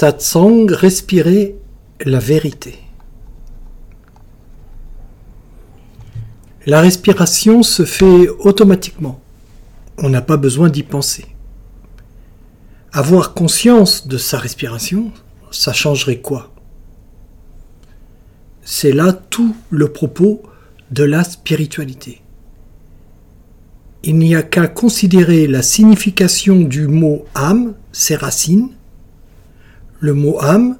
Satsang, respirer la vérité. La respiration se fait automatiquement. On n'a pas besoin d'y penser. Avoir conscience de sa respiration, ça changerait quoi? C'est là tout le propos de la spiritualité. Il n'y a qu'à considérer la signification du mot âme, ses racines. Le mot âme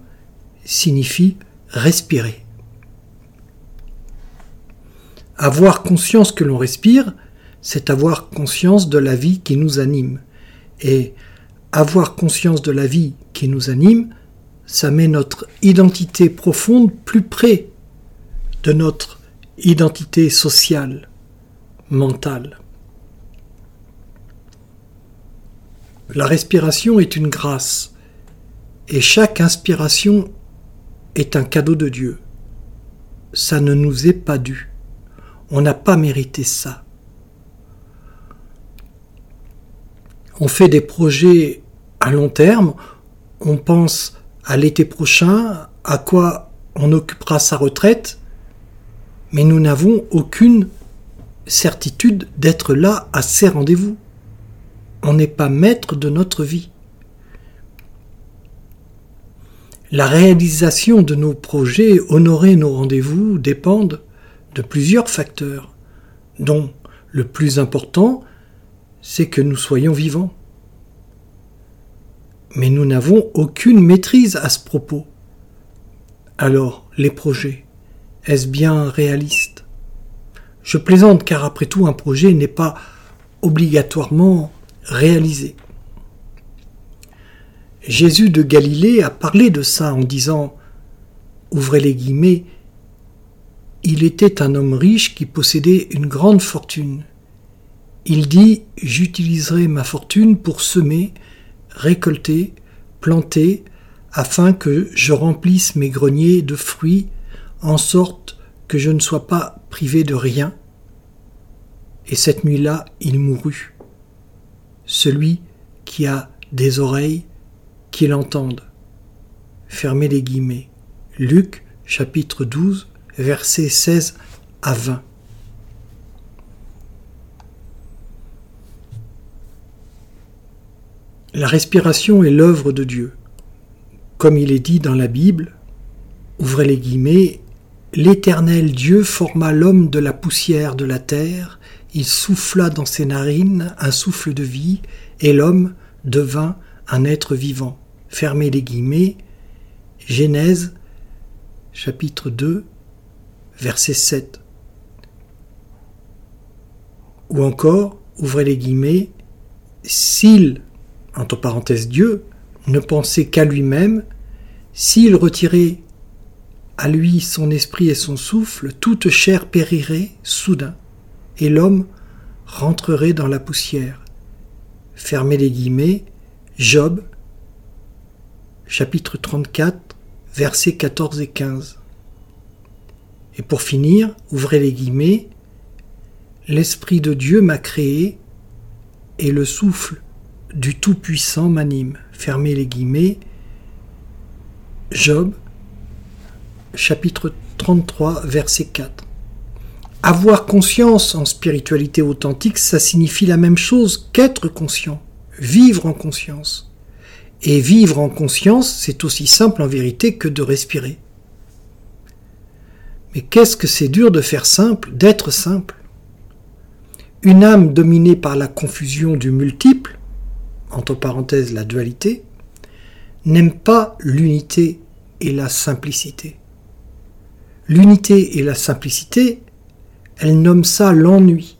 signifie respirer. Avoir conscience que l'on respire, c'est avoir conscience de la vie qui nous anime. Et avoir conscience de la vie qui nous anime, ça met notre identité profonde plus près de notre identité sociale, mentale. La respiration est une grâce et chaque inspiration est un cadeau de Dieu. Ça ne nous est pas dû. On n'a pas mérité ça. On fait des projets à long terme, on pense à l'été prochain, à quoi on occupera sa retraite, mais nous n'avons aucune certitude d'être là à ces rendez-vous. On n'est pas maître de notre vie. La réalisation de nos projets, honorer nos rendez-vous, dépendent de plusieurs facteurs, dont le plus important, c'est que nous soyons vivants. Mais nous n'avons aucune maîtrise à ce propos. Alors, les projets, est-ce bien réaliste? Je plaisante car après tout, un projet n'est pas obligatoirement réalisé. Jésus de Galilée a parlé de ça en disant, ouvrez les guillemets, il était un homme riche qui possédait une grande fortune. Il dit J'utiliserai ma fortune pour semer, récolter, planter, afin que je remplisse mes greniers de fruits, en sorte que je ne sois pas privé de rien. Et cette nuit-là, il mourut. Celui qui a des oreilles, qu'il entende. Fermez les guillemets. Luc chapitre 12 versets 16 à 20. La respiration est l'œuvre de Dieu. Comme il est dit dans la Bible, ouvrez les guillemets, L'Éternel Dieu forma l'homme de la poussière de la terre, il souffla dans ses narines un souffle de vie, et l'homme devint un être vivant. Fermez les guillemets. Genèse chapitre 2 verset 7. Ou encore, ouvrez les guillemets, s'il, entre parenthèses Dieu, ne pensait qu'à lui-même, s'il retirait à lui son esprit et son souffle, toute chair périrait soudain, et l'homme rentrerait dans la poussière. Fermez les guillemets, Job, chapitre 34, versets 14 et 15. Et pour finir, ouvrez les guillemets, L'Esprit de Dieu m'a créé et le souffle du Tout-Puissant m'anime. Fermez les guillemets. Job, chapitre 33, verset 4. Avoir conscience en spiritualité authentique, ça signifie la même chose qu'être conscient, vivre en conscience. Et vivre en conscience, c'est aussi simple en vérité que de respirer. Mais qu'est-ce que c'est dur de faire simple, d'être simple? Une âme dominée par la confusion du multiple, entre parenthèses la dualité, n'aime pas l'unité et la simplicité. L'unité et la simplicité, elle nomme ça l'ennui.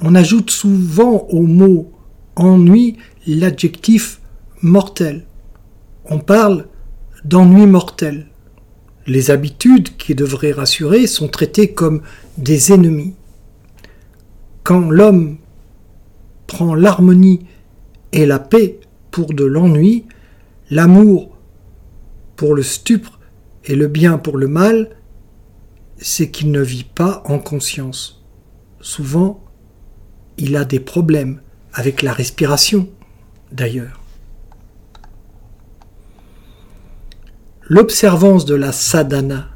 On ajoute souvent au mot ennui l'adjectif mortel. On parle d'ennui mortel. Les habitudes qui devraient rassurer sont traitées comme des ennemis. Quand l'homme prend l'harmonie et la paix pour de l'ennui, l'amour pour le stupre et le bien pour le mal, c'est qu'il ne vit pas en conscience. Souvent, il a des problèmes avec la respiration, d'ailleurs. L'observance de la sadhana,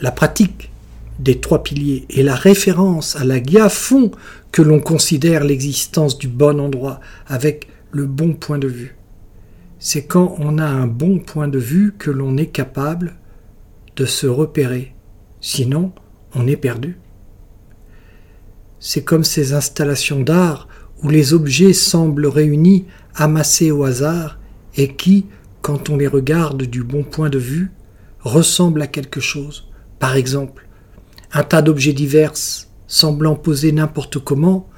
la pratique des trois piliers et la référence à la gya font que l'on considère l'existence du bon endroit avec le bon point de vue. C'est quand on a un bon point de vue que l'on est capable de se repérer. Sinon, on est perdu. C'est comme ces installations d'art où les objets semblent réunis, amassés au hasard, et qui, quand on les regarde du bon point de vue, ressemblent à quelque chose. Par exemple, un tas d'objets divers semblant posés n'importe comment,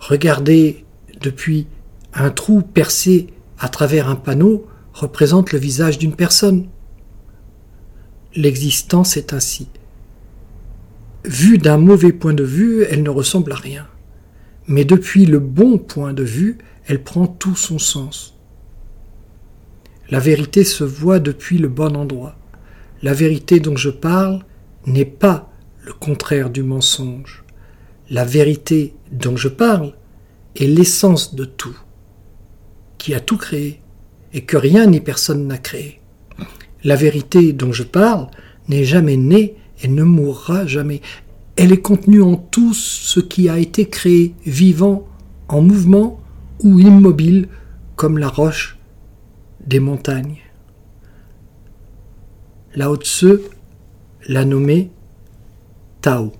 regardés depuis un trou percé à travers un panneau représente le visage d'une personne. L'existence est ainsi. Vue d'un mauvais point de vue, elle ne ressemble à rien. Mais depuis le bon point de vue, elle prend tout son sens. La vérité se voit depuis le bon endroit. La vérité dont je parle n'est pas le contraire du mensonge. La vérité dont je parle est l'essence de tout, qui a tout créé, et que rien ni personne n'a créé. La vérité dont je parle n'est jamais née et ne mourra jamais. Elle est contenue en tout ce qui a été créé, vivant, en mouvement ou immobile, comme la roche des montagnes. Lao Tse l'a nommé Tao.